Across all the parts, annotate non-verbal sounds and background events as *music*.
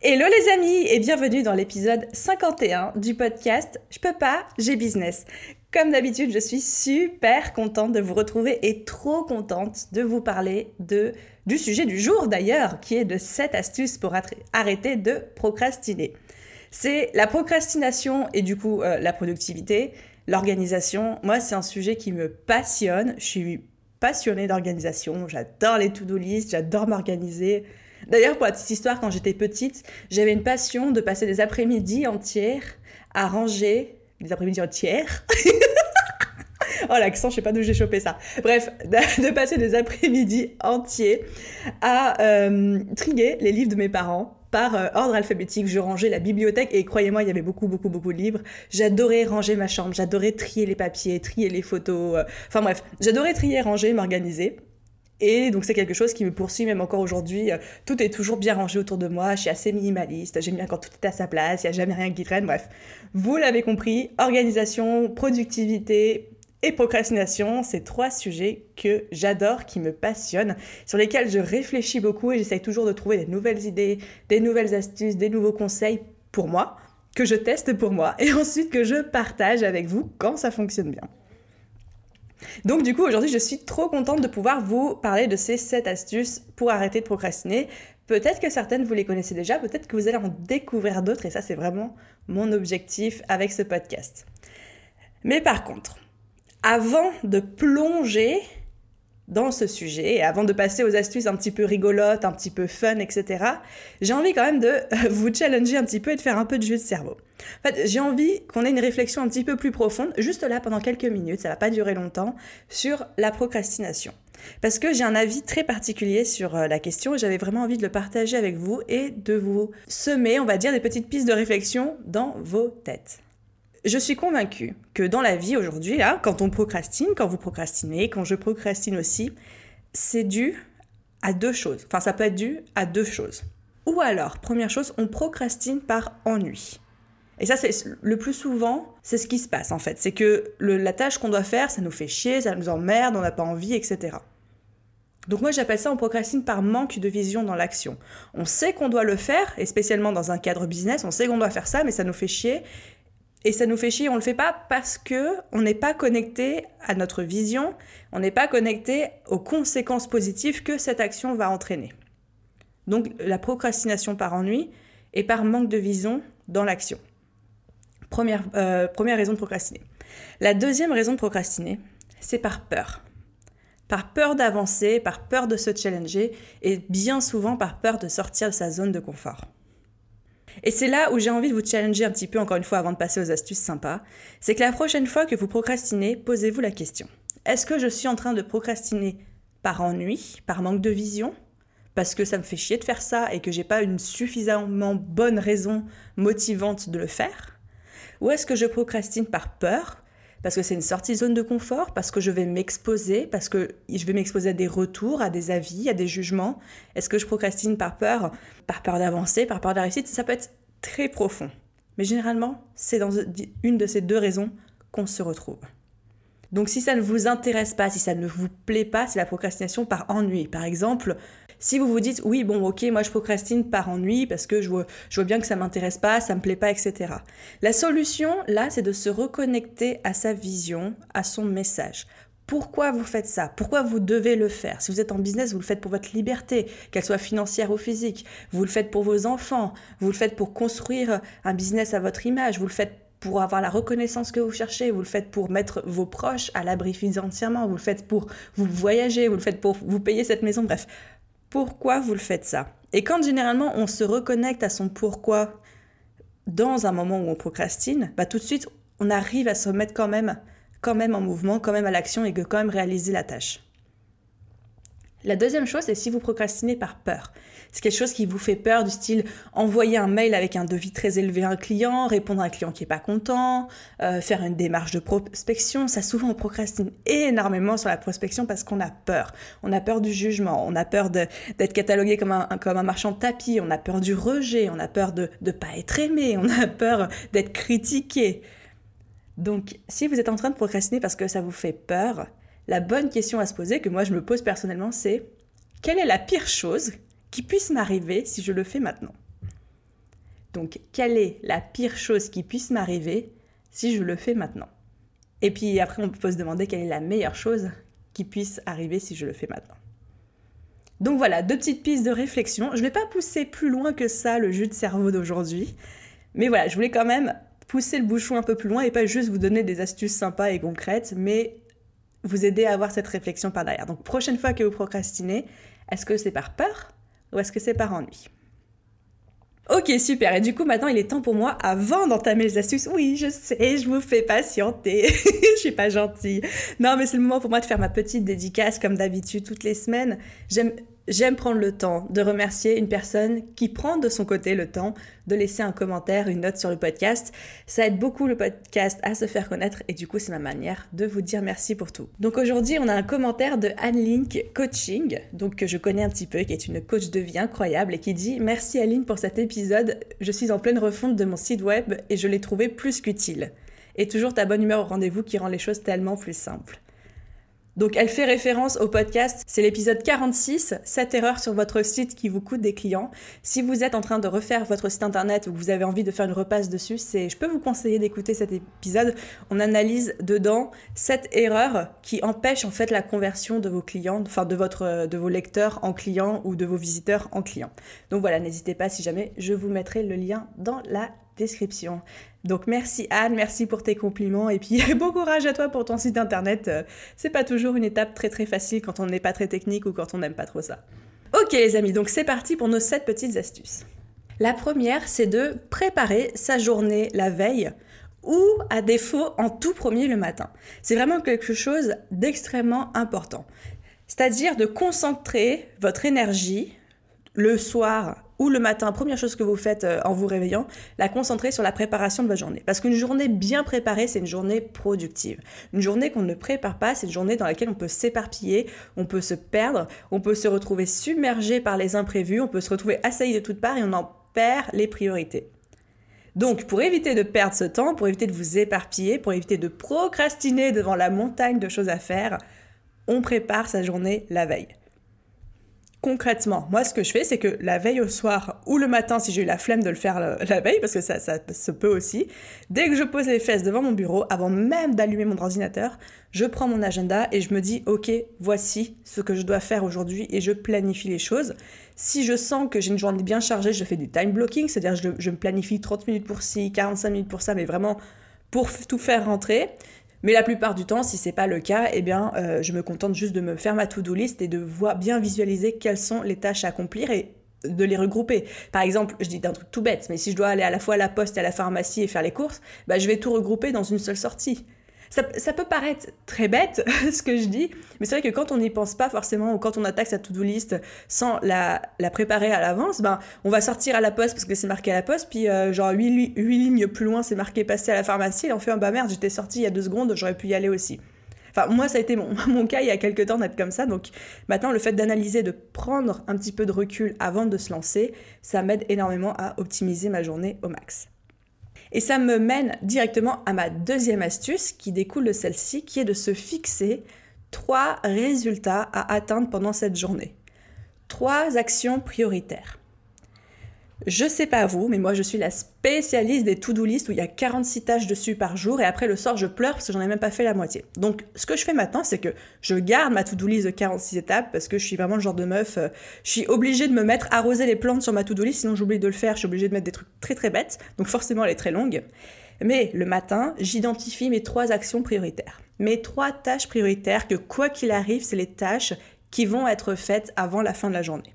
Hello les amis et bienvenue dans l'épisode 51 du podcast Je peux pas, j'ai business. Comme d'habitude, je suis super contente de vous retrouver et trop contente de vous parler de du sujet du jour d'ailleurs, qui est de 7 astuces pour arrêter de procrastiner. C'est la procrastination et du coup euh, la productivité, l'organisation. Moi, c'est un sujet qui me passionne. Je suis passionnée d'organisation. J'adore les to-do list, j'adore m'organiser. D'ailleurs, pour la petite histoire, quand j'étais petite, j'avais une passion de passer des après-midi entières à ranger. Des après-midi entières *laughs* Oh l'accent, je sais pas d'où j'ai chopé ça. Bref, de passer des après-midi entiers à euh, trier les livres de mes parents par euh, ordre alphabétique. Je rangeais la bibliothèque et croyez-moi, il y avait beaucoup, beaucoup, beaucoup de livres. J'adorais ranger ma chambre, j'adorais trier les papiers, trier les photos. Euh, enfin bref, j'adorais trier, ranger, m'organiser. Et donc c'est quelque chose qui me poursuit même encore aujourd'hui. Tout est toujours bien rangé autour de moi, je suis assez minimaliste, j'aime bien quand tout est à sa place, il n'y a jamais rien qui traîne, bref. Vous l'avez compris, organisation, productivité et procrastination, c'est trois sujets que j'adore, qui me passionnent, sur lesquels je réfléchis beaucoup et j'essaye toujours de trouver des nouvelles idées, des nouvelles astuces, des nouveaux conseils pour moi, que je teste pour moi et *laughs* ensuite que je partage avec vous quand ça fonctionne bien. Donc du coup, aujourd'hui, je suis trop contente de pouvoir vous parler de ces 7 astuces pour arrêter de procrastiner. Peut-être que certaines, vous les connaissez déjà, peut-être que vous allez en découvrir d'autres, et ça, c'est vraiment mon objectif avec ce podcast. Mais par contre, avant de plonger dans ce sujet, et avant de passer aux astuces un petit peu rigolotes, un petit peu fun, etc., j'ai envie quand même de *laughs* vous challenger un petit peu et de faire un peu de jeu de cerveau. En fait, j'ai envie qu'on ait une réflexion un petit peu plus profonde, juste là pendant quelques minutes, ça va pas durer longtemps, sur la procrastination. Parce que j'ai un avis très particulier sur euh, la question et j'avais vraiment envie de le partager avec vous et de vous semer, on va dire, des petites pistes de réflexion dans vos têtes. Je suis convaincue que dans la vie aujourd'hui, là, quand on procrastine, quand vous procrastinez, quand je procrastine aussi, c'est dû à deux choses. Enfin, ça peut être dû à deux choses. Ou alors, première chose, on procrastine par ennui. Et ça, c'est le plus souvent, c'est ce qui se passe en fait. C'est que la tâche qu'on doit faire, ça nous fait chier, ça nous emmerde, on n'a pas envie, etc. Donc moi j'appelle ça on procrastine par manque de vision dans l'action. On sait qu'on doit le faire, et spécialement dans un cadre business, on sait qu'on doit faire ça, mais ça nous fait chier. Et ça nous fait chier, on le fait pas parce que on n'est pas connecté à notre vision, on n'est pas connecté aux conséquences positives que cette action va entraîner. Donc la procrastination par ennui et par manque de vision dans l'action. Première, euh, première raison de procrastiner. La deuxième raison de procrastiner, c'est par peur. Par peur d'avancer, par peur de se challenger et bien souvent par peur de sortir de sa zone de confort. Et c'est là où j'ai envie de vous challenger un petit peu encore une fois avant de passer aux astuces sympas. C'est que la prochaine fois que vous procrastinez, posez-vous la question. Est-ce que je suis en train de procrastiner par ennui, par manque de vision? Parce que ça me fait chier de faire ça et que j'ai pas une suffisamment bonne raison motivante de le faire? Ou est-ce que je procrastine par peur? Parce que c'est une sortie zone de confort, parce que je vais m'exposer, parce que je vais m'exposer à des retours, à des avis, à des jugements. Est-ce que je procrastine par peur, par peur d'avancer, par peur de la réussite? Ça peut être très profond. Mais généralement, c'est dans une de ces deux raisons qu'on se retrouve. Donc si ça ne vous intéresse pas, si ça ne vous plaît pas, c'est la procrastination par ennui. Par exemple, si vous vous dites oui, bon, ok, moi je procrastine par ennui parce que je vois, je vois bien que ça m'intéresse pas, ça me plaît pas, etc. La solution, là, c'est de se reconnecter à sa vision, à son message. Pourquoi vous faites ça? Pourquoi vous devez le faire? Si vous êtes en business, vous le faites pour votre liberté, qu'elle soit financière ou physique. Vous le faites pour vos enfants. Vous le faites pour construire un business à votre image. Vous le faites pour avoir la reconnaissance que vous cherchez, vous le faites pour mettre vos proches à l'abri financièrement, vous le faites pour vous voyager, vous le faites pour vous payer cette maison, bref pourquoi vous le faites ça? Et quand généralement on se reconnecte à son pourquoi dans un moment où on procrastine, bah tout de suite on arrive à se mettre quand même, quand même en mouvement, quand même à l'action et que quand même réaliser la tâche. La deuxième chose, c'est si vous procrastinez par peur. C'est quelque chose qui vous fait peur du style envoyer un mail avec un devis très élevé à un client, répondre à un client qui est pas content, euh, faire une démarche de prospection. Ça, souvent, on procrastine énormément sur la prospection parce qu'on a peur. On a peur du jugement, on a peur d'être catalogué comme un, comme un marchand de tapis, on a peur du rejet, on a peur de ne pas être aimé, on a peur d'être critiqué. Donc, si vous êtes en train de procrastiner parce que ça vous fait peur, la bonne question à se poser, que moi je me pose personnellement, c'est quelle est la pire chose qui puisse m'arriver si je le fais maintenant Donc, quelle est la pire chose qui puisse m'arriver si je le fais maintenant? Et puis après, on peut se demander quelle est la meilleure chose qui puisse arriver si je le fais maintenant. Donc voilà, deux petites pistes de réflexion. Je ne vais pas pousser plus loin que ça le jus de cerveau d'aujourd'hui. Mais voilà, je voulais quand même pousser le bouchon un peu plus loin et pas juste vous donner des astuces sympas et concrètes, mais vous aider à avoir cette réflexion par derrière. Donc prochaine fois que vous procrastinez, est-ce que c'est par peur? Ou est-ce que c'est par ennui Ok, super. Et du coup, maintenant, il est temps pour moi, avant d'entamer les astuces, oui, je sais, je vous fais patienter. *laughs* je suis pas gentille. Non, mais c'est le moment pour moi de faire ma petite dédicace, comme d'habitude, toutes les semaines. J'aime J'aime prendre le temps de remercier une personne qui prend de son côté le temps de laisser un commentaire, une note sur le podcast. Ça aide beaucoup le podcast à se faire connaître et du coup c'est ma manière de vous dire merci pour tout. Donc aujourd'hui on a un commentaire de Anne Link Coaching, donc que je connais un petit peu, qui est une coach de vie incroyable et qui dit Merci Aline pour cet épisode, je suis en pleine refonte de mon site web et je l'ai trouvé plus qu'utile. Et toujours ta bonne humeur au rendez-vous qui rend les choses tellement plus simples. Donc elle fait référence au podcast, c'est l'épisode 46, 7 erreurs sur votre site qui vous coûtent des clients. Si vous êtes en train de refaire votre site internet ou que vous avez envie de faire une repasse dessus, c'est je peux vous conseiller d'écouter cet épisode. On analyse dedans 7 erreurs qui empêchent en fait la conversion de vos clients, enfin de vos lecteurs en clients ou de vos visiteurs en clients. Donc voilà, n'hésitez pas si jamais je vous mettrai le lien dans la description. Donc merci Anne, merci pour tes compliments et puis *laughs* bon courage à toi pour ton site internet. Euh, c'est pas toujours une étape très très facile quand on n'est pas très technique ou quand on n'aime pas trop ça. Ok les amis, donc c'est parti pour nos 7 petites astuces. La première, c'est de préparer sa journée la veille ou à défaut en tout premier le matin. C'est vraiment quelque chose d'extrêmement important. C'est-à-dire de concentrer votre énergie le soir ou le matin, première chose que vous faites euh, en vous réveillant, la concentrer sur la préparation de votre journée. Parce qu'une journée bien préparée, c'est une journée productive. Une journée qu'on ne prépare pas, c'est une journée dans laquelle on peut s'éparpiller, on peut se perdre, on peut se retrouver submergé par les imprévus, on peut se retrouver assailli de toutes parts et on en perd les priorités. Donc, pour éviter de perdre ce temps, pour éviter de vous éparpiller, pour éviter de procrastiner devant la montagne de choses à faire, on prépare sa journée la veille. Concrètement, moi, ce que je fais, c'est que la veille au soir ou le matin, si j'ai eu la flemme de le faire la veille, parce que ça, ça se peut aussi, dès que je pose les fesses devant mon bureau, avant même d'allumer mon ordinateur, je prends mon agenda et je me dis, ok, voici ce que je dois faire aujourd'hui et je planifie les choses. Si je sens que j'ai une journée bien chargée, je fais du time blocking, c'est-à-dire je, je me planifie 30 minutes pour ci, 45 minutes pour ça, mais vraiment pour tout faire rentrer. Mais la plupart du temps, si c'est pas le cas, eh bien, euh, je me contente juste de me faire ma to-do list et de voir bien visualiser quelles sont les tâches à accomplir et de les regrouper. Par exemple, je dis un truc tout bête, mais si je dois aller à la fois à la poste et à la pharmacie et faire les courses, bah, je vais tout regrouper dans une seule sortie. Ça, peut paraître très bête *laughs* ce que je dis, mais c'est vrai que quand on n'y pense pas forcément ou quand on attaque sa to-do list sans la, préparer à l'avance, ben, on va sortir à la poste parce que c'est marqué à la poste, puis euh, genre 8, lignes plus loin c'est marqué passer à la pharmacie et on fait un bah merde, j'étais sorti il y a deux secondes, j'aurais pu y aller aussi. Enfin, moi, ça a été mon, *laughs* mon cas il y a quelques temps d'être comme ça. Donc maintenant, le fait d'analyser, de prendre un petit peu de recul avant de se lancer, ça m'aide énormément à optimiser ma journée au max. Et ça me mène directement à ma deuxième astuce qui découle de celle-ci, qui est de se fixer trois résultats à atteindre pendant cette journée. Trois actions prioritaires. Je sais pas vous, mais moi je suis la spécialiste des to-do list où il y a 46 tâches dessus par jour et après le soir je pleure parce que j'en ai même pas fait la moitié. Donc ce que je fais maintenant c'est que je garde ma to-do list de 46 étapes parce que je suis vraiment le genre de meuf, euh, je suis obligée de me mettre arroser les plantes sur ma to-do list sinon j'oublie de le faire, je suis obligée de mettre des trucs très très bêtes, donc forcément elle est très longue. Mais le matin, j'identifie mes trois actions prioritaires. Mes trois tâches prioritaires que quoi qu'il arrive, c'est les tâches qui vont être faites avant la fin de la journée.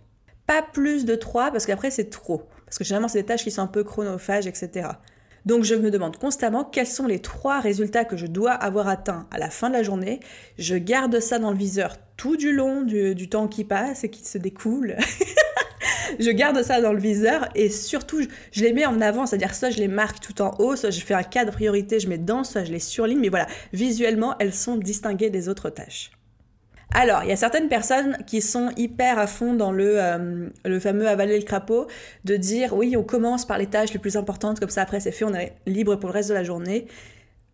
Pas plus de trois parce qu'après c'est trop. Parce que généralement, c'est des tâches qui sont un peu chronophages, etc. Donc je me demande constamment quels sont les trois résultats que je dois avoir atteints à la fin de la journée. Je garde ça dans le viseur tout du long du, temps qui passe et qui se découle. *laughs* je garde ça dans le viseur et surtout je, les mets en avant, c'est-à-dire soit je les marque tout en haut, soit je fais un cadre priorité, je mets dedans, soit je les surligne, mais voilà, visuellement elles sont distinguées des autres tâches. Alors, il y a certaines personnes qui sont hyper à fond dans le, euh, le fameux avaler le crapaud, de dire oui, on commence par les tâches les plus importantes, comme ça après c'est fait, on est libre pour le reste de la journée.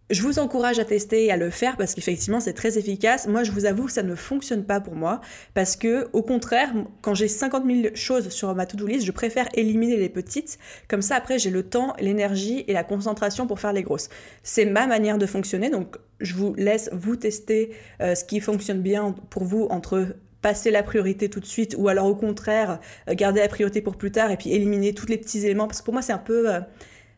Je vous encourage à tester et à le faire parce qu'effectivement c'est très efficace. Moi je vous avoue que ça ne fonctionne pas pour moi parce que au contraire, quand j'ai 50 000 choses sur ma to-do list, je préfère éliminer les petites. Comme ça après j'ai le temps, l'énergie et la concentration pour faire les grosses. C'est ma manière de fonctionner donc je vous laisse vous tester euh, ce qui fonctionne bien pour vous entre passer la priorité tout de suite ou alors au contraire euh, garder la priorité pour plus tard et puis éliminer tous les petits éléments. Parce que pour moi c'est un peu euh,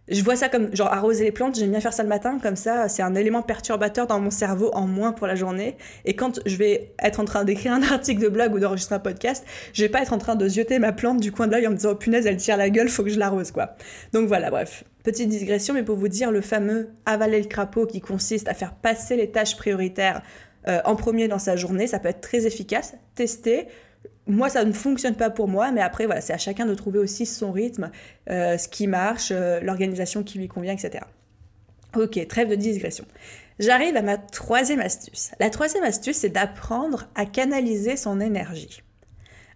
je vois ça comme genre arroser les plantes, j'aime bien faire ça le matin, comme ça c'est un élément perturbateur dans mon cerveau en moins pour la journée. Et quand je vais être en train d'écrire un *laughs* article de blog ou d'enregistrer un podcast, je vais pas être en train de zioter ma plante du coin de l'œil en me disant oh, punaise elle tire la gueule, faut que je l'arrose quoi. Donc voilà, bref. Petite digression, mais pour vous dire le fameux avaler le crapaud qui consiste à faire passer les tâches prioritaires euh, en premier dans sa journée, ça peut être très efficace. Testez moi, ça ne fonctionne pas pour moi, mais après, voilà, c'est à chacun de trouver aussi son rythme, euh, ce qui marche, euh, l'organisation qui lui convient, etc. Ok, trêve de digression. J'arrive à ma troisième astuce. La troisième astuce, c'est d'apprendre à canaliser son énergie.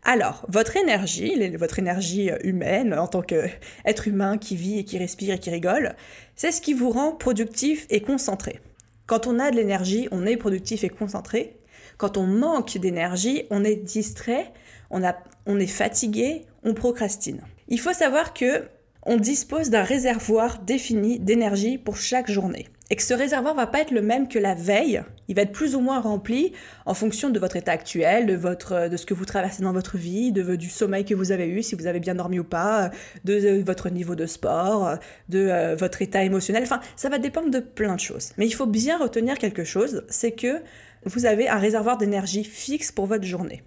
Alors, votre énergie, votre énergie euh, humaine en tant qu'être humain qui vit et qui respire et qui rigole, c'est ce qui vous rend productif et concentré. Quand on a de l'énergie, on est productif et concentré. Quand on manque d'énergie, on est distrait, on, on est fatigué, on procrastine. Il faut savoir que on dispose d'un réservoir défini d'énergie pour chaque journée. Et que ce réservoir va pas être le même que la veille. Il va être plus ou moins rempli en fonction de votre état actuel, de, votre, de ce que vous traversez dans votre vie, de, du sommeil que vous avez eu, si vous avez bien dormi ou pas, de, votre niveau de sport, de euh, votre état émotionnel. Enfin, ça va dépendre de plein de choses. Mais il faut bien retenir quelque chose, c'est que vous avez un réservoir d'énergie fixe pour votre journée.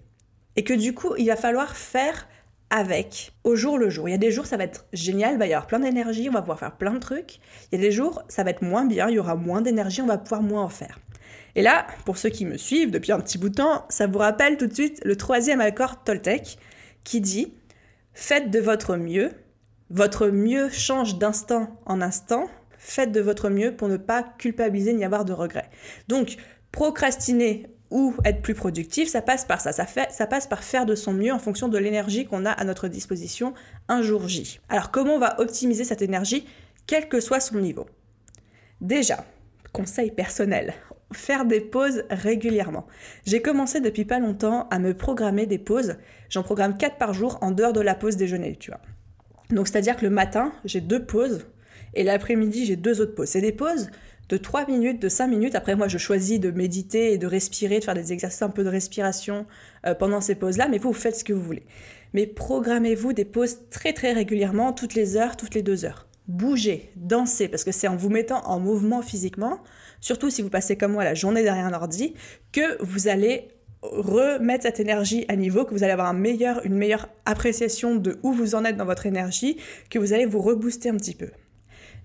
Et que du coup, il va falloir faire avec au jour le jour. Il y a des jours, ça va être génial, il va y avoir plein d'énergie, on va pouvoir faire plein de trucs. Il y a des jours, ça va être moins bien, il y aura moins d'énergie, on va pouvoir moins en faire. Et là, pour ceux qui me suivent depuis un petit bout de temps, ça vous rappelle tout de suite le troisième accord Toltec qui dit Faites de votre mieux, votre mieux change d'instant en instant, faites de votre mieux pour ne pas culpabiliser ni avoir de regrets. Donc, procrastiner ou être plus productif, ça passe par ça. Ça, passe par faire de son mieux en fonction de l'énergie qu'on a à notre disposition un jour J. Alors comment on va optimiser cette énergie, quel que soit son niveau? Déjà, conseil personnel, faire des pauses régulièrement. J'ai commencé depuis pas longtemps à me programmer des pauses. J'en programme 4 par jour en dehors de la pause déjeuner, tu vois. Donc c'est-à-dire que le matin, j'ai deux pauses et l'après-midi, j'ai deux autres pauses. C'est des pauses de 3 minutes, de 5 minutes. Après, moi, je choisis de méditer et de respirer, de faire des exercices un peu de respiration euh, pendant ces pauses-là, mais vous, vous faites ce que vous voulez. Mais programmez-vous des pauses très très régulièrement, toutes les heures, toutes les deux heures. Bougez, dansez, parce que c'est en vous mettant en mouvement physiquement, surtout si vous passez comme moi la journée derrière un ordi, que vous allez remettre cette énergie à niveau, que vous allez avoir un meilleur, une meilleure appréciation de où vous en êtes dans votre énergie, que vous allez vous rebooster un petit peu.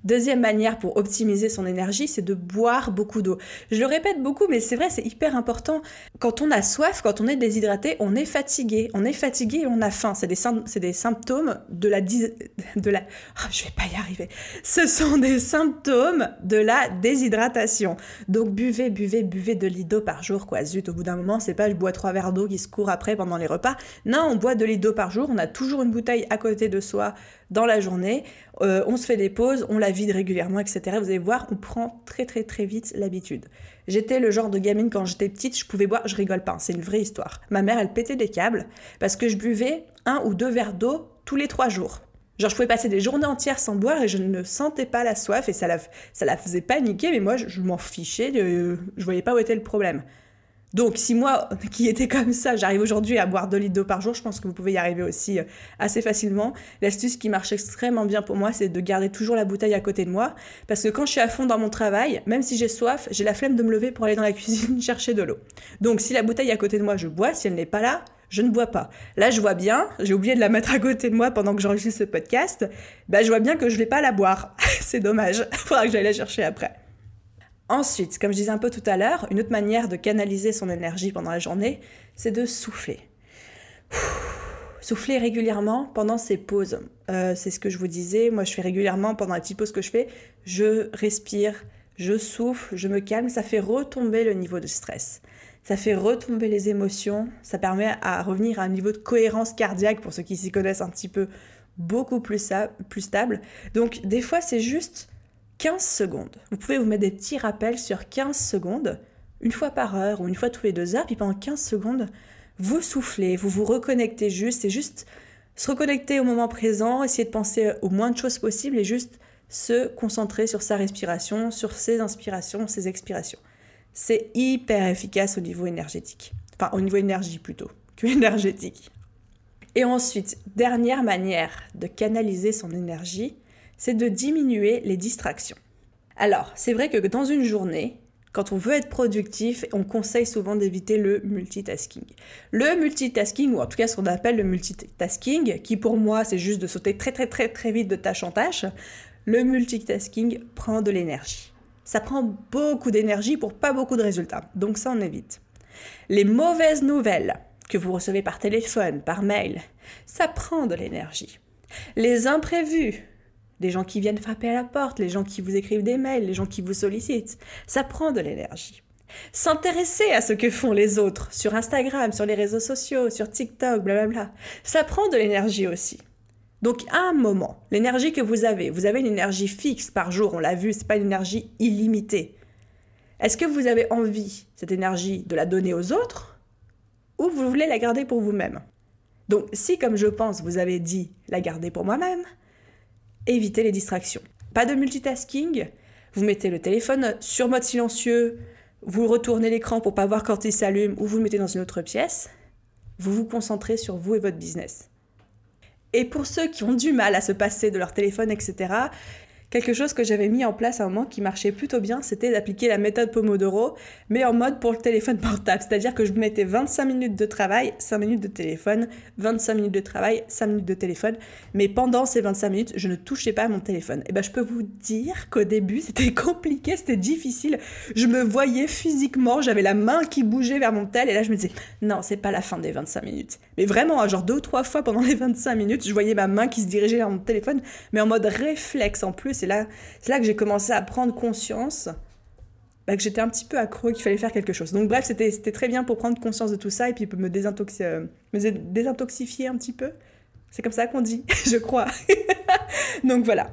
Deuxième manière pour optimiser son énergie, c'est de boire beaucoup d'eau. Je le répète beaucoup, mais c'est vrai, c'est hyper important. Quand on a soif, quand on est déshydraté, on est fatigué. On est fatigué et on a faim. C'est des, des, symptômes de la... De la oh, je vais pas y arriver. Ce sont des symptômes de la déshydratation. Donc buvez, buvez, buvez de d'eau par jour, quoi. Zut, au bout d'un moment, c'est pas je bois trois verres d'eau qui se courent après pendant les repas. Non, on boit de d'eau par jour. On a toujours une bouteille à côté de soi dans la journée. Euh, on se fait des pauses, on la vide régulièrement, etc. Vous allez voir, on prend très très très vite l'habitude. J'étais le genre de gamine quand j'étais petite, je pouvais boire, je rigole pas, c'est une vraie histoire. Ma mère, elle pétait des câbles parce que je buvais un ou deux verres d'eau tous les trois jours. Genre, je pouvais passer des journées entières sans boire et je ne sentais pas la soif et ça la, ça la faisait paniquer, mais moi, je, m'en fichais, je voyais pas où était le problème. Donc, si moi, *laughs* qui étais comme ça, j'arrive aujourd'hui à boire 2 litres d'eau par jour, je pense que vous pouvez y arriver aussi euh, assez facilement. L'astuce qui marche extrêmement bien pour moi, c'est de garder toujours la bouteille à côté de moi. Parce que quand je suis à fond dans mon travail, même si j'ai soif, j'ai la flemme de me lever pour aller dans la *laughs* cuisine chercher de l'eau. Donc, si la bouteille à côté de moi, je bois. Si elle n'est pas là, je ne bois pas. Là, je vois bien, j'ai oublié de la mettre à côté de moi pendant que j'enregistre ce podcast, bah, je vois bien que je ne vais pas la boire. *laughs* c'est dommage, il faudra que j'aille la chercher après. Ensuite, comme je disais un peu tout à l'heure, une autre manière de canaliser son énergie pendant la journée, c'est de souffler. Souffler régulièrement pendant ses pauses. Euh, c'est ce que je vous disais, moi je fais régulièrement pendant les petites pauses que je fais, je respire, je souffle, je me calme, ça fait retomber le niveau de stress ça fait retomber les émotions, ça permet à revenir à un niveau de cohérence cardiaque pour ceux qui s'y connaissent un petit peu beaucoup plus stable. Donc des fois c'est juste 15 secondes. Vous pouvez vous mettre des petits rappels sur 15 secondes, une fois par heure ou une fois tous les deux heures, puis pendant 15 secondes, vous soufflez, vous vous reconnectez juste, c'est juste se reconnecter au moment présent, essayer de penser au moins de choses possibles et juste se concentrer sur sa respiration, sur ses inspirations, ses expirations. C'est hyper efficace au niveau énergétique. Enfin, au niveau énergie plutôt *laughs* que énergétique. Et ensuite, dernière manière de canaliser son énergie, c'est de diminuer les distractions. Alors, c'est vrai que dans une journée, quand on veut être productif, on conseille souvent d'éviter le multitasking. Le multitasking, ou en tout cas ce qu'on appelle le multitasking, qui pour moi c'est juste de sauter très très très très vite de tâche en tâche, le multitasking prend de l'énergie. Ça prend beaucoup d'énergie pour pas beaucoup de résultats. Donc ça, on évite. Les mauvaises nouvelles que vous recevez par téléphone, par mail, ça prend de l'énergie. Les imprévus, les gens qui viennent frapper à la porte, les gens qui vous écrivent des mails, les gens qui vous sollicitent, ça prend de l'énergie. S'intéresser à ce que font les autres sur Instagram, sur les réseaux sociaux, sur TikTok, blablabla, ça prend de l'énergie aussi. Donc à un moment, l'énergie que vous avez, vous avez une énergie fixe par jour, on l'a vu, c'est pas une énergie illimitée. Est-ce que vous avez envie, cette énergie, de la donner aux autres ou vous voulez la garder pour vous-même? Donc si, comme je pense, vous avez dit la garder pour moi-même, évitez les distractions. Pas de multitasking, vous mettez le téléphone sur mode silencieux, vous retournez l'écran pour pas voir quand il s'allume ou vous le mettez dans une autre pièce, vous vous concentrez sur vous et votre business. Et pour ceux qui ont du mal à se passer de leur téléphone, etc., Quelque chose que j'avais mis en place à un moment qui marchait plutôt bien, c'était d'appliquer la méthode Pomodoro, mais en mode pour le téléphone portable. C'est-à-dire que je mettais 25 minutes de travail, 5 minutes de téléphone, 25 minutes de travail, 5 minutes de téléphone. Mais pendant ces 25 minutes, je ne touchais pas à mon téléphone. Et ben, je peux vous dire qu'au début, *laughs* c'était compliqué, c'était difficile. Je me voyais physiquement, j'avais la main qui bougeait vers mon tel, et là, je me disais, non, c'est pas la fin des 25 minutes. Mais vraiment, hein, genre deux ou trois fois pendant les 25 minutes, je voyais ma main qui se dirigeait vers mon téléphone, mais en mode réflexe en plus c'est là, que j'ai commencé à prendre conscience bah, que j'étais un petit peu accro, qu'il fallait faire quelque chose. Donc bref, c'était très bien pour prendre conscience de tout ça et puis me, euh, désintoxifier un petit peu. C'est comme ça qu'on dit, *laughs* je crois. *laughs* donc voilà.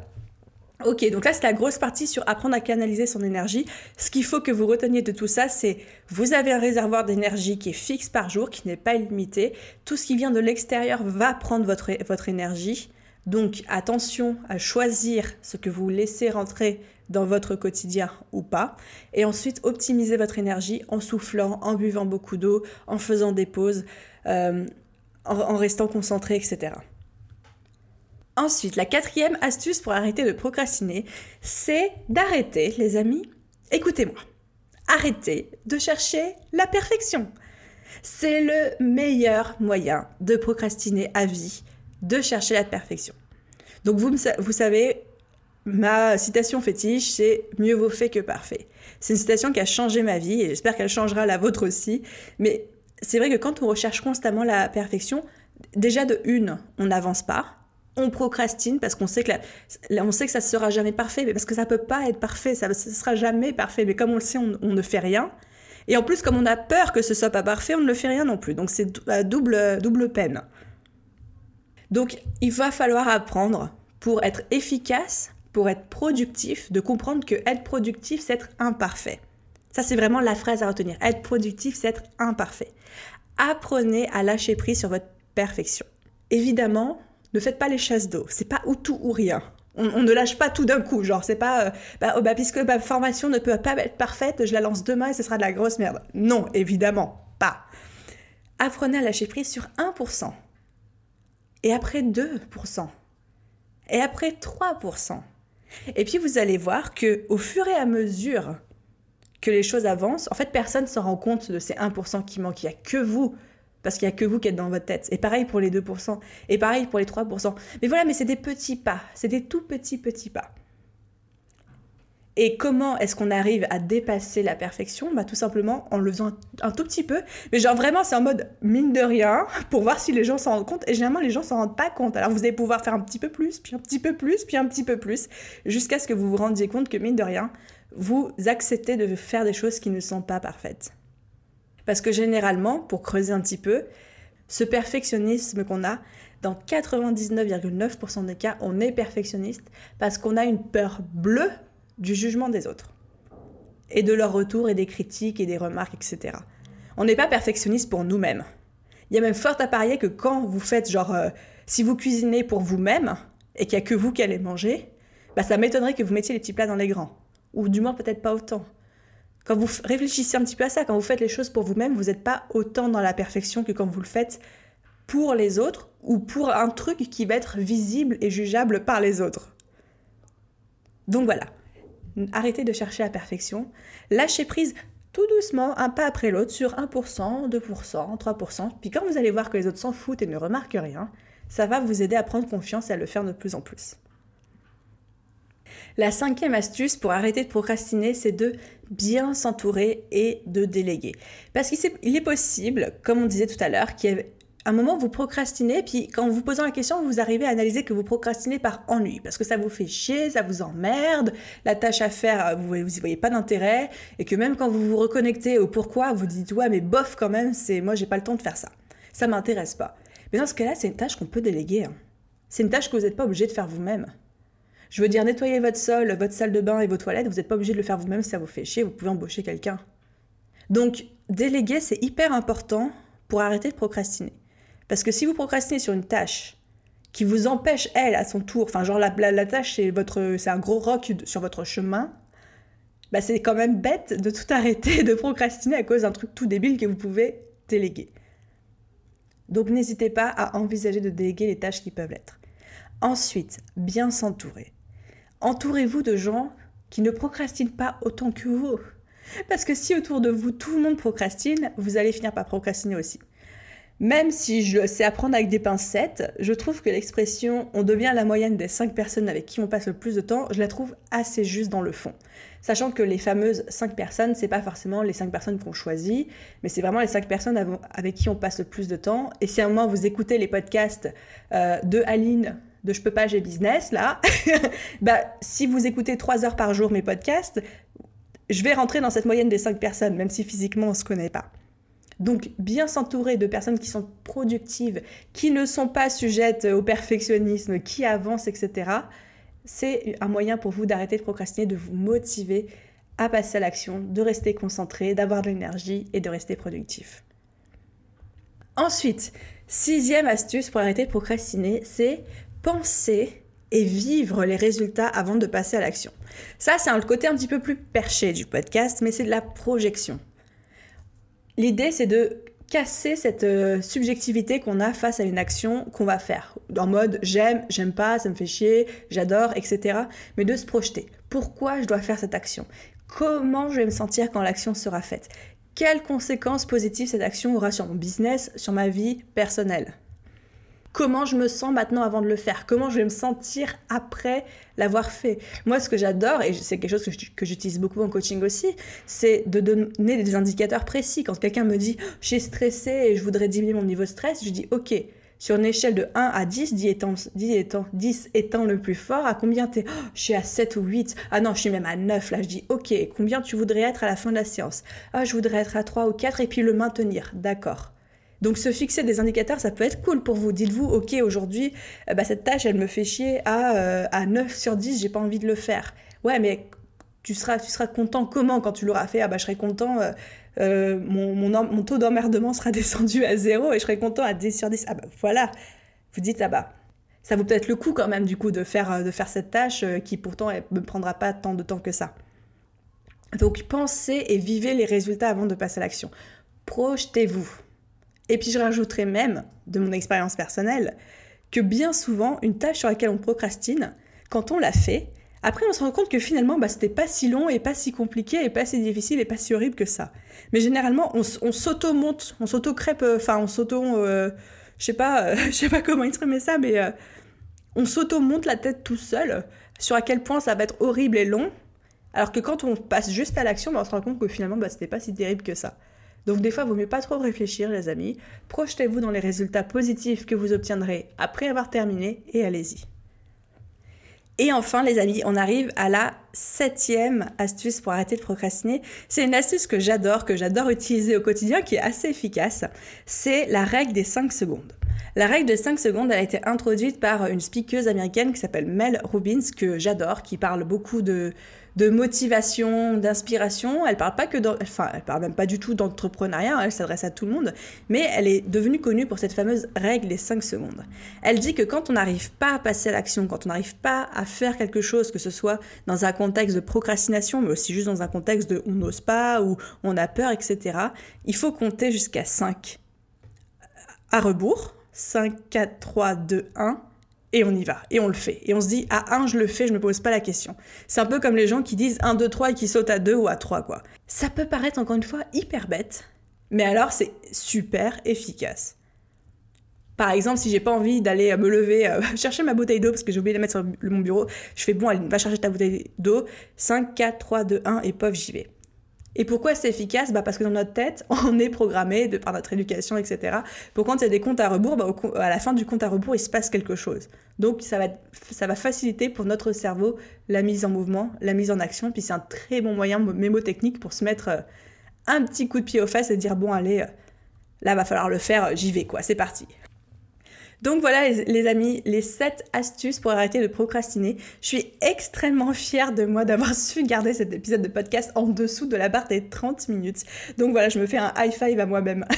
Ok, donc là c'est la grosse partie sur apprendre à canaliser son énergie. Ce qu'il faut que vous reteniez de tout ça, c'est vous avez un réservoir d'énergie qui est fixe par jour, qui n'est pas illimité. Tout ce qui vient de l'extérieur va prendre votre énergie. Donc attention à choisir ce que vous laissez rentrer dans votre quotidien ou pas. Et ensuite, optimisez votre énergie en soufflant, en buvant beaucoup d'eau, en faisant des pauses, euh, en, restant concentré, etc. Ensuite, la quatrième astuce pour arrêter de procrastiner, c'est d'arrêter, les amis, écoutez-moi, arrêtez de chercher la perfection. C'est le meilleur moyen de procrastiner à vie de chercher la perfection. Donc vous, vous savez, ma citation fétiche, c'est mieux vaut fait que parfait. C'est une citation qui a changé ma vie et j'espère qu'elle changera la vôtre aussi. Mais c'est vrai que quand on recherche constamment la perfection, déjà de une, on n'avance pas. On procrastine parce qu'on sait que on sait que ça sera jamais parfait, mais parce que ça peut pas être parfait, ça ne sera jamais parfait. Mais comme on le sait, on, on, ne fait rien. Et en plus, comme on a peur que ce soit pas parfait, on ne le fait rien non plus. Donc c'est double double peine. Donc il va falloir apprendre pour être efficace, pour être productif, de comprendre que être productif, c'est être imparfait. Ça, c'est vraiment la phrase à retenir. Être productif, c'est être imparfait. Apprenez à lâcher prise sur votre perfection. Évidemment, ne faites pas les chasses d'eau. C'est pas ou tout ou rien. On, ne lâche pas tout d'un coup. Genre, c'est pas, euh, bah, oh, bah, puisque ma formation ne peut pas être parfaite, je la lance demain et ce sera de la grosse merde. Non, évidemment, pas. Apprenez à lâcher prise sur 1% et après 2%, et après 3%. Et puis vous allez voir que au fur et à mesure que les choses avancent, en fait personne ne se rend compte de ces 1% qui manquent, il n'y a que vous Parce qu'il n'y a que vous qui êtes dans votre tête. Et pareil pour les 2%. Et pareil pour les 3%. Mais voilà, mais c'est des petits pas. C'est des tout petits, petits pas. Et comment est-ce qu'on arrive à dépasser la perfection? Bah, Tout simplement en le faisant un, tout petit peu. Mais genre vraiment, c'est en mode mine de rien *laughs* pour voir si les gens s'en rendent compte. Et généralement, les gens s'en rendent pas compte. Alors vous allez pouvoir faire un petit peu plus, puis un petit peu plus, puis un petit peu plus, jusqu'à ce que vous vous rendiez compte que mine de rien, vous acceptez de faire des choses qui ne sont pas parfaites. Parce que généralement, pour creuser un petit peu, ce perfectionnisme qu'on a, dans 99,9% des cas, on est perfectionniste parce qu'on a une peur bleue du jugement des autres et de leur retour et des critiques et des remarques, etc. On n'est pas perfectionniste pour nous-mêmes. Il y a même fort à parier que quand vous faites genre, euh, si vous cuisinez pour vous-même et qu'il n'y a que vous qui allez manger, bah ça m'étonnerait que vous mettiez les petits plats dans les grands. Ou du moins peut-être pas autant. Quand vous réfléchissez un petit peu à ça, quand vous faites les choses pour vous-même, vous n'êtes pas autant dans la perfection que quand vous le faites pour les autres ou pour un truc qui va être visible et jugeable par les autres. Donc voilà, arrêtez de chercher la perfection, lâchez prise tout doucement, un pas après l'autre, sur 1%, 2%, 3%. Puis quand vous allez voir que les autres s'en foutent et ne remarquent rien, ça va vous aider à prendre confiance et à le faire de plus en plus. La cinquième astuce pour arrêter de procrastiner, c'est de bien s'entourer et de déléguer. Parce qu'il est possible, comme on disait tout à l'heure, qu'il y ait un moment, vous procrastinez, puis quand vous posez la question, vous arrivez à analyser que vous procrastinez par ennui, parce que ça vous fait chier, ça vous emmerde, la tâche à faire, vous n'y voyez pas d'intérêt, et que même quand vous vous reconnectez au pourquoi, vous dites ouais, mais bof quand même, c'est moi j'ai pas le temps de faire ça, ça m'intéresse pas. Mais dans ce cas-là, c'est une tâche qu'on peut déléguer. Hein. C'est une tâche que vous n'êtes pas obligé de faire vous-même. Je veux dire, nettoyer votre sol, votre salle de bain et vos toilettes, vous n'êtes pas obligé de le faire vous-même si ça vous fait chier, vous pouvez embaucher quelqu'un. Donc, déléguer, c'est hyper important pour arrêter de procrastiner. Parce que si vous procrastinez sur une tâche qui vous empêche, elle, à son tour, enfin, genre la, tâche, c'est, votre, c'est un gros roc sur votre chemin, bah, c'est quand même bête de tout *laughs* arrêter de procrastiner à cause d'un truc tout débile que vous pouvez déléguer. Donc n'hésitez pas à envisager de déléguer les tâches qui peuvent l'être. Ensuite, bien s'entourer. Entourez-vous de gens qui ne procrastinent pas autant que vous. Parce que si autour de vous tout le monde procrastine, vous allez finir par procrastiner aussi. Même si je sais apprendre avec des pincettes, je trouve que l'expression on devient la moyenne des 5 personnes avec qui on passe le plus de temps, je la trouve assez juste dans le fond. Sachant que les fameuses 5 personnes, c'est pas forcément les 5 personnes qu'on choisit, mais c'est vraiment les 5 personnes avec qui on passe le plus de temps. Et si à un moment vous écoutez les podcasts euh, de Aline de Je peux pas, j'ai business, là, *laughs* bah, si vous écoutez 3 heures par jour mes podcasts, je vais rentrer dans cette moyenne des 5 personnes, même si physiquement on se connaît pas. Donc bien s'entourer de personnes qui sont productives, qui ne sont pas sujettes au perfectionnisme, qui avancent, etc. C'est un moyen pour vous d'arrêter de procrastiner, de vous motiver à passer à l'action, de rester concentré, d'avoir de l'énergie et de rester productif. Ensuite, sixième astuce pour arrêter de procrastiner, c'est penser et vivre les résultats avant de passer à l'action. Ça, c'est le côté un petit peu plus perché du podcast, mais c'est de la projection. L'idée, c'est de casser cette euh, subjectivité qu'on a face à une action qu'on va faire. En mode j'aime, j'aime pas, ça me fait chier, j'adore, etc. Mais de se projeter. Pourquoi je dois faire cette action? Comment je vais me sentir quand l'action sera faite? Quelles conséquences positives cette action aura sur mon business, sur ma vie personnelle? Comment je me sens maintenant avant de le faire, comment je vais me sentir après l'avoir fait? Moi, ce que j'adore, et c'est quelque chose que j'utilise beaucoup en coaching aussi, c'est de donner des indicateurs précis. Quand quelqu'un me dit, je suis stressé et je voudrais diminuer mon niveau de stress, je dis, ok, sur une échelle de 1 à 10, 10 étant, 10 étant, 10 étant le plus fort, à combien t'es? Oh, Je suis à 7 ou 8. Ah non, je suis même à 9. Là, je dis, ok, combien tu voudrais être à la fin de la séance? Ah, je voudrais être à 3 ou 4 et puis le maintenir. D'accord. Donc se fixer des indicateurs, ça peut être cool pour vous. Dites-vous, ok, aujourd'hui, euh, bah, cette tâche, elle me fait chier à, euh, à 9 sur 10, j'ai pas envie de le faire. Ouais, mais tu seras, content comment quand tu l'auras fait? Ah bah je serai content, euh, mon, taux d'emmerdement sera *laughs* descendu à 0 et je serai content à 10 sur 10. Ah bah voilà, vous dites, ah bah ça vaut peut-être le coup quand même du coup de faire, de faire cette tâche qui pourtant ne me prendra pas tant de temps que ça. Donc pensez et vivez les résultats avant de passer à l'action. Projetez-vous. Et puis je rajouterais même, de mon expérience personnelle, que bien souvent, une tâche sur laquelle on procrastine, quand on la fait, Après, on se rend compte que finalement, bah, c'était pas si long et pas si compliqué et pas si difficile et pas si horrible que ça. Mais généralement, on, s'auto-monte, on s'auto-crêpe, euh, enfin, on s'auto... Euh, je sais pas, euh, *laughs* sais pas comment exprimer ça, mais on s'auto-monte la tête tout seul sur à quel point ça va être horrible et long. Alors que quand on passe juste à l'action, bah, on se rend compte que finalement, bah, c'était pas si terrible que ça. Donc des fois, il vaut mieux pas trop réfléchir, les amis. Projetez-vous dans les résultats positifs que vous obtiendrez après avoir terminé et allez-y. Et enfin, les amis, on arrive à la septième astuce pour arrêter de procrastiner. C'est une astuce que j'adore, que j'adore utiliser au quotidien, qui est assez efficace. C'est la règle des 5 secondes. La règle des 5 secondes, a été introduite par une speakeuse américaine qui s'appelle Mel Robbins, que j'adore, qui parle beaucoup de, de motivation, d'inspiration. Elle parle pas que enfin, elle parle même pas du tout d'entrepreneuriat, hein, elle s'adresse à tout le monde, mais elle est devenue connue pour cette fameuse règle des 5 secondes. Elle dit que quand on n'arrive pas à passer à l'action, quand on n'arrive pas à faire quelque chose, que ce soit dans un contexte de procrastination, mais aussi juste dans un contexte de on n'ose pas ou on a peur, etc., il faut compter jusqu'à 5 à rebours. 5, 4, 3, 2, 1 et on y va, et on le fait. Et on se dit, à 1, je le fais, je me pose pas la question. C'est un peu comme les gens qui disent 1, 2, 3 et qui sautent à 2 ou à 3, quoi. Ça peut paraître, encore une fois, hyper bête, mais alors c'est super efficace. Par exemple, si j'ai pas envie d'aller me lever, euh, *laughs* chercher ma bouteille d'eau parce que j'ai oublié de la mettre sur mon bureau, je fais bon, allez, va chercher ta bouteille d'eau, 5, 4, 3, 2, 1, et pof, j'y vais. Et pourquoi c'est efficace? Bah Parce que dans notre tête, *laughs* on est programmé de par notre éducation, etc. Pour quand il y a des comptes à rebours, bah, à la fin du compte à rebours, il se passe quelque chose. Donc ça va, ça va faciliter pour notre cerveau la mise en mouvement, la mise en action. Puis c'est un très bon moyen mémotechnique pour se mettre euh, un petit coup de pied aux fesses et dire bon allez, euh, là va falloir le faire, j'y vais quoi, c'est parti. Donc voilà les, amis, les 7 astuces pour arrêter de procrastiner. Je suis extrêmement fière de moi d'avoir *laughs* su garder cet épisode de podcast en dessous de la barre des 30 minutes. Donc voilà, je me fais un high five à moi-même. *laughs*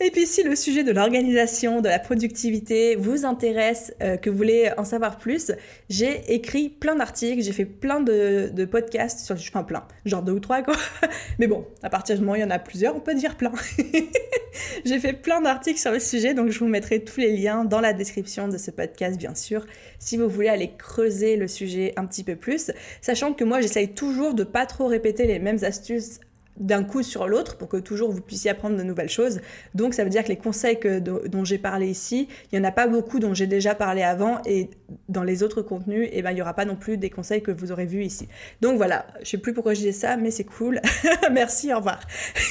Et puis si le sujet de l'organisation, de la productivité vous intéresse, euh, que vous voulez en savoir plus, j'ai écrit plein d'articles, j'ai fait plein de, podcasts sur, enfin plein, genre deux ou trois quoi. *laughs* Mais bon, à partir du moment où il y en a plusieurs, on peut dire plein. j'ai fait plein d'articles sur le sujet, donc je vous tous les liens dans la description de ce podcast bien sûr, si vous voulez aller creuser le sujet un petit peu plus, sachant que moi j'essaye toujours de pas trop répéter les mêmes astuces d'un coup sur l'autre pour que toujours vous puissiez apprendre de nouvelles choses. Donc ça veut dire que les conseils dont j'ai parlé ici, il n'y en a pas beaucoup dont j'ai déjà parlé avant et dans les autres contenus, eh ben, il n'y aura pas non plus des conseils que vous aurez vus ici. Donc voilà, je sais plus pourquoi je dis ça, mais c'est cool. *laughs* Merci, au revoir.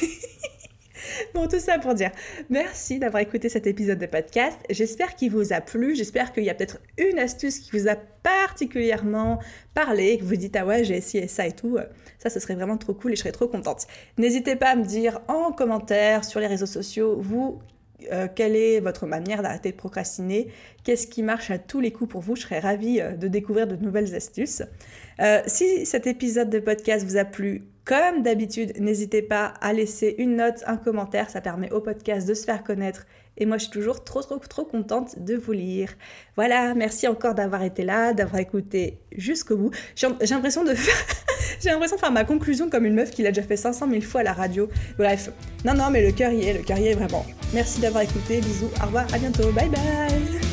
*laughs* *laughs* Bon, tout ça pour dire merci d'avoir écouté cet épisode de podcast. J'espère qu'il vous a plu. J'espère qu'il y a peut-être une astuce qui vous a particulièrement parlé, que vous dites ah ouais, j'ai essayé ça et tout. Ça, ce serait vraiment trop cool et je serais trop contente. N'hésitez pas à me dire en commentaire sur les réseaux sociaux, vous, euh, quelle est votre manière d'arrêter de procrastiner, qu'est-ce qui marche à tous les coups pour vous? Je serais ravie euh, de découvrir de nouvelles astuces. Euh, si cet épisode de podcast vous a plu, comme d'habitude, n'hésitez pas à laisser une note, un commentaire, ça permet au podcast de se faire connaître. Et moi, je suis toujours trop, trop, trop contente de vous lire. Voilà, merci encore d'avoir été là, d'avoir écouté jusqu'au bout. J'ai l'impression de *laughs* de faire ma conclusion comme une meuf qui l'a déjà fait 500 000 fois à la radio. Bref, non, non, mais le cœur y est, le cœur y est vraiment. Merci d'avoir écouté, bisous, au revoir, à bientôt, bye bye